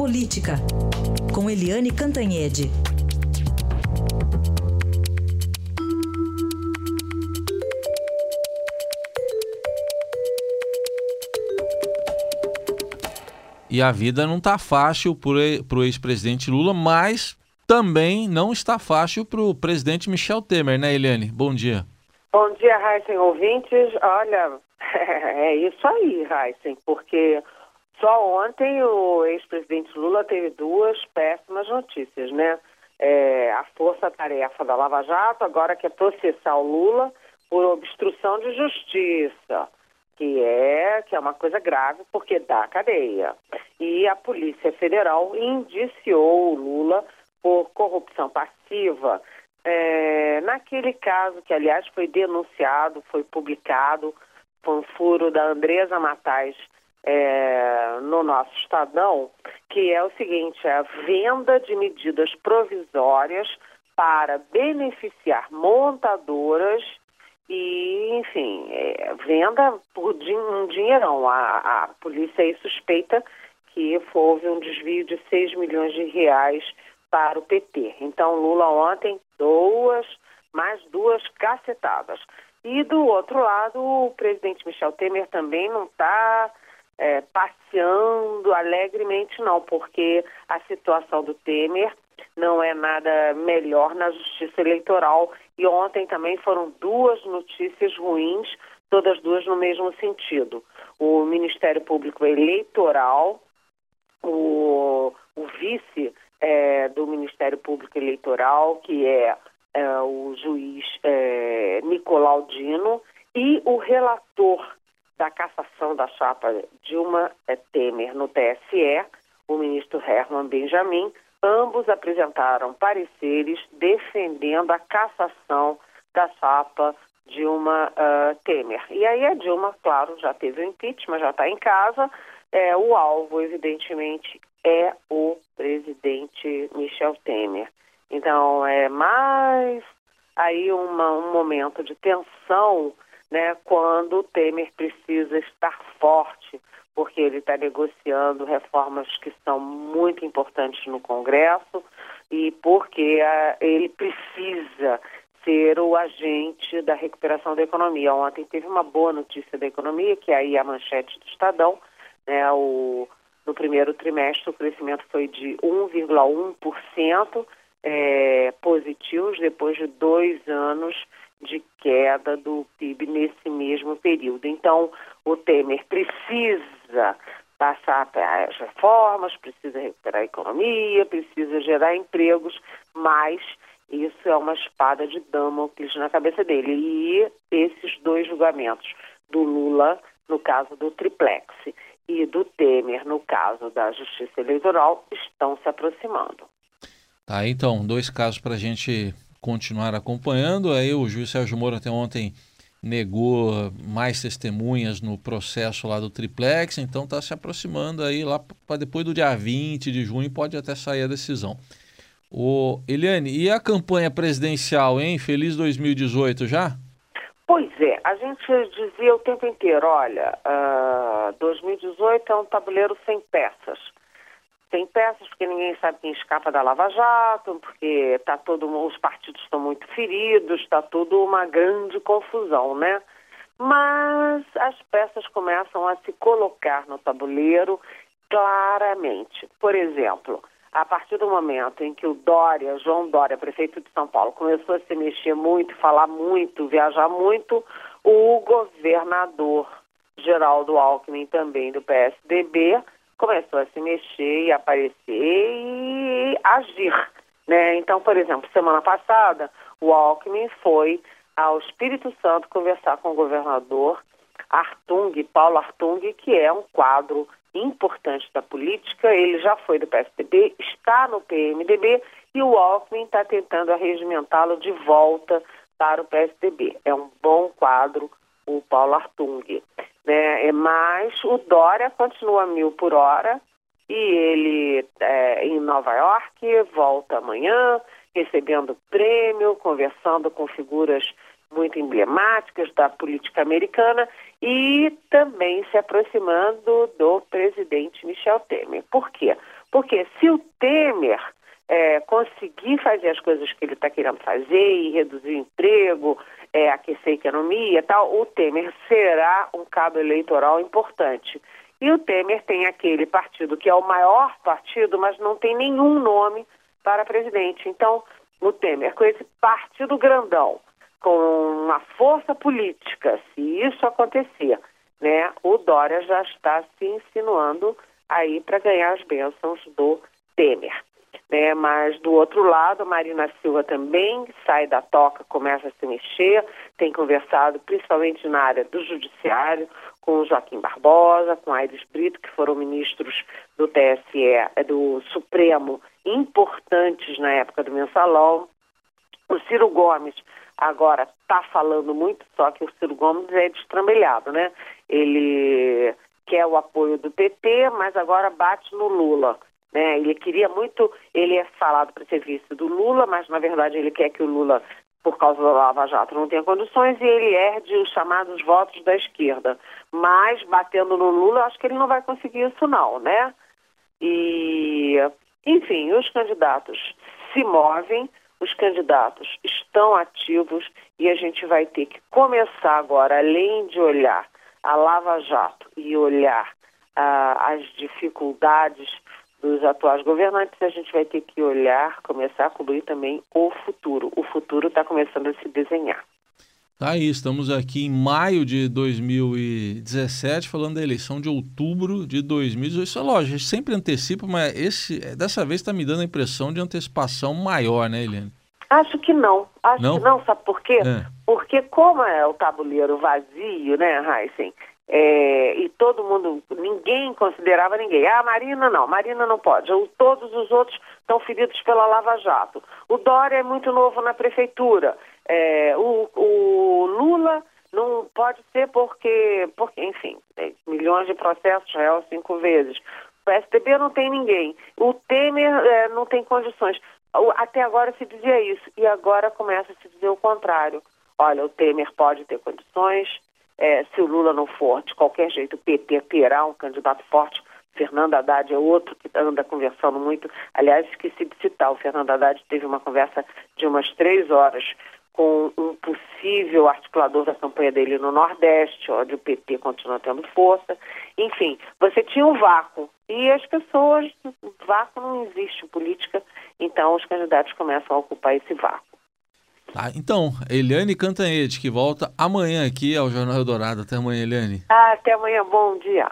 Política, com Eliane Cantanhede. E a vida não está fácil para o ex-presidente Lula, mas também não está fácil para o presidente Michel Temer, né, Eliane? Bom dia. Bom dia, Raíssen, ouvintes. Olha, é isso aí, Raíssen, porque só ontem o ex-presidente Lula teve duas péssimas notícias, né? É, a força-tarefa da Lava Jato agora quer processar o Lula por obstrução de justiça, que é, que é uma coisa grave porque dá cadeia. E a Polícia Federal indiciou o Lula por corrupção passiva é, naquele caso que, aliás, foi denunciado, foi publicado, foi um furo da Andresa Matais é, no nosso Estadão, que é o seguinte, é a venda de medidas provisórias para beneficiar montadoras e, enfim, é, venda por um dinheirão. A, a polícia aí suspeita que houve um desvio de 6 milhões de reais para o PT. Então, Lula ontem, duas, mais duas cacetadas. E do outro lado, o presidente Michel Temer também não está é, passeando alegremente, não, porque a situação do Temer não é nada melhor na justiça eleitoral. E ontem também foram duas notícias ruins, todas duas no mesmo sentido. O Ministério Público Eleitoral, o, o vice é, do Ministério Público Eleitoral, que é, é o juiz é, Nicolau Dino, e o relator da cassação da chapa Dilma eh, Temer no TSE, o ministro Herman Benjamin, ambos apresentaram pareceres defendendo a cassação da chapa Dilma uh, Temer. E aí a Dilma, claro, já teve o impeachment, já está em casa. É, o alvo, evidentemente, é o presidente Michel Temer. Então, é mais aí uma, um momento de tensão né, quando o Temer precisa estar forte, porque ele está negociando reformas que são muito importantes no Congresso e porque a, ele precisa ser o agente da recuperação da economia. Ontem teve uma boa notícia da economia, que é aí a manchete do Estadão, né, o, no primeiro trimestre o crescimento foi de 1,1%, é, positivos depois de dois anos de queda do PIB nesse mesmo período. Então, o Temer precisa passar as reformas, precisa recuperar a economia, precisa gerar empregos, mas isso é uma espada de Damocles na cabeça dele. E esses dois julgamentos, do Lula, no caso do triplex, e do Temer, no caso da Justiça Eleitoral, estão se aproximando. Tá, então, dois casos para a gente continuar acompanhando. Aí o juiz Sérgio Moro até ontem negou mais testemunhas no processo lá do triplex, então está se aproximando aí lá para depois do dia 20 de junho pode até sair a decisão. O Eliane, e a campanha presidencial, hein? Feliz 2018 já? Pois é, a gente dizia o tempo inteiro, olha, uh, ah, 2018 é um tabuleiro sem peças tem peças porque ninguém sabe quem escapa da Lava Jato, porque tá todo, os partidos estão muito feridos, está tudo uma grande confusão, né? Mas as peças começam a se colocar no tabuleiro claramente. Por exemplo, a partir do momento em que o Dória, João Dória, prefeito de São Paulo, começou a se mexer muito, falar muito, viajar muito, o governador Geraldo Alckmin, também do PSDB, começou a se mexer e aparecer e agir. Né? Então, por exemplo, semana passada, o Alckmin foi ao Espírito Santo conversar com o governador Artung, Paulo Artung, que é um quadro importante da política. Ele já foi do PSDB, está no PMDB e o Alckmin está tentando arregimentá-lo de volta para o PSDB. É um bom quadro o Paulo Artung. Né? É, mas o Dória continua mil por hora e ele é, em Nova York volta amanhã, recebendo prêmio, conversando com figuras muito emblemáticas da política americana e também se aproximando do presidente Michel Temer. Por quê? Porque se o Temer é, conseguir fazer as coisas que ele está querendo fazer e reduzir o emprego, é, aquecer a economia e tal, o Temer será um cabo eleitoral importante. E o Temer tem aquele partido que é o maior partido, mas não tem nenhum nome para presidente. Então, o Temer, com esse partido grandão, com uma força política, se isso acontecer, né, o Dória já está se insinuando aí para ganhar as bênçãos do Temer. Né? Mas do outro lado, a Marina Silva também sai da toca, começa a se mexer, tem conversado principalmente na área do judiciário com Joaquim Barbosa, com Aires Brito, que foram ministros do TSE, é, do Supremo, importantes na época do mensalão. O Ciro Gomes agora está falando muito, só que o Ciro Gomes é destrambelhado, né? Ele quer o apoio do PT, mas agora bate no Lula. Né? Ele queria muito, ele é falado para ser vice do Lula, mas na verdade ele quer que o Lula, por causa da Lava Jato, não tenha condições e ele herde os chamados votos da esquerda. Mas batendo no Lula, acho que ele não vai conseguir isso não, né? E, enfim, os candidatos se movem, os candidatos estão ativos e a gente vai ter que começar agora, além de olhar a Lava Jato e olhar ah, as dificuldades dos atuais governantes, a gente vai ter que olhar, começar a cobrir também o futuro. O futuro está começando a se desenhar. Tá aí, estamos aqui em maio de 2017, falando da eleição de outubro de 2018. Isso é lógico, a gente sempre antecipa, mas esse, dessa vez está me dando a impressão de antecipação maior, né, Eliane? Acho que não. Acho não? que não, sabe por quê? É. Porque como é o tabuleiro vazio, né, Heisen? É, e todo mundo, ninguém considerava ninguém. Ah, Marina não, Marina não pode. O, todos os outros estão feridos pela Lava Jato. O Dória é muito novo na prefeitura. É, o, o, Lula não pode ser porque, porque enfim, milhões de processos, real cinco vezes. O STB não tem ninguém. O Temer é, não tem condições. Até agora se dizia isso. E agora começa a se dizer o contrário. Olha, o Temer pode ter condições, é, se o Lula não for, de qualquer jeito, o PT terá um candidato forte. Fernando Haddad é outro que anda conversando muito. Aliás, esqueci de citar, o Fernando Haddad teve uma conversa de umas três horas com um possível articulador da campanha dele no Nordeste, onde o PT continua tendo força. Enfim, você tinha um vácuo. E as pessoas, vácuo não existe em política, então os candidatos começam a ocupar esse vácuo. Tá, então, Eliane Cantanhede, que volta amanhã aqui ao Jornal Eldorado. Até amanhã, Eliane. Ah, até amanhã, bom dia.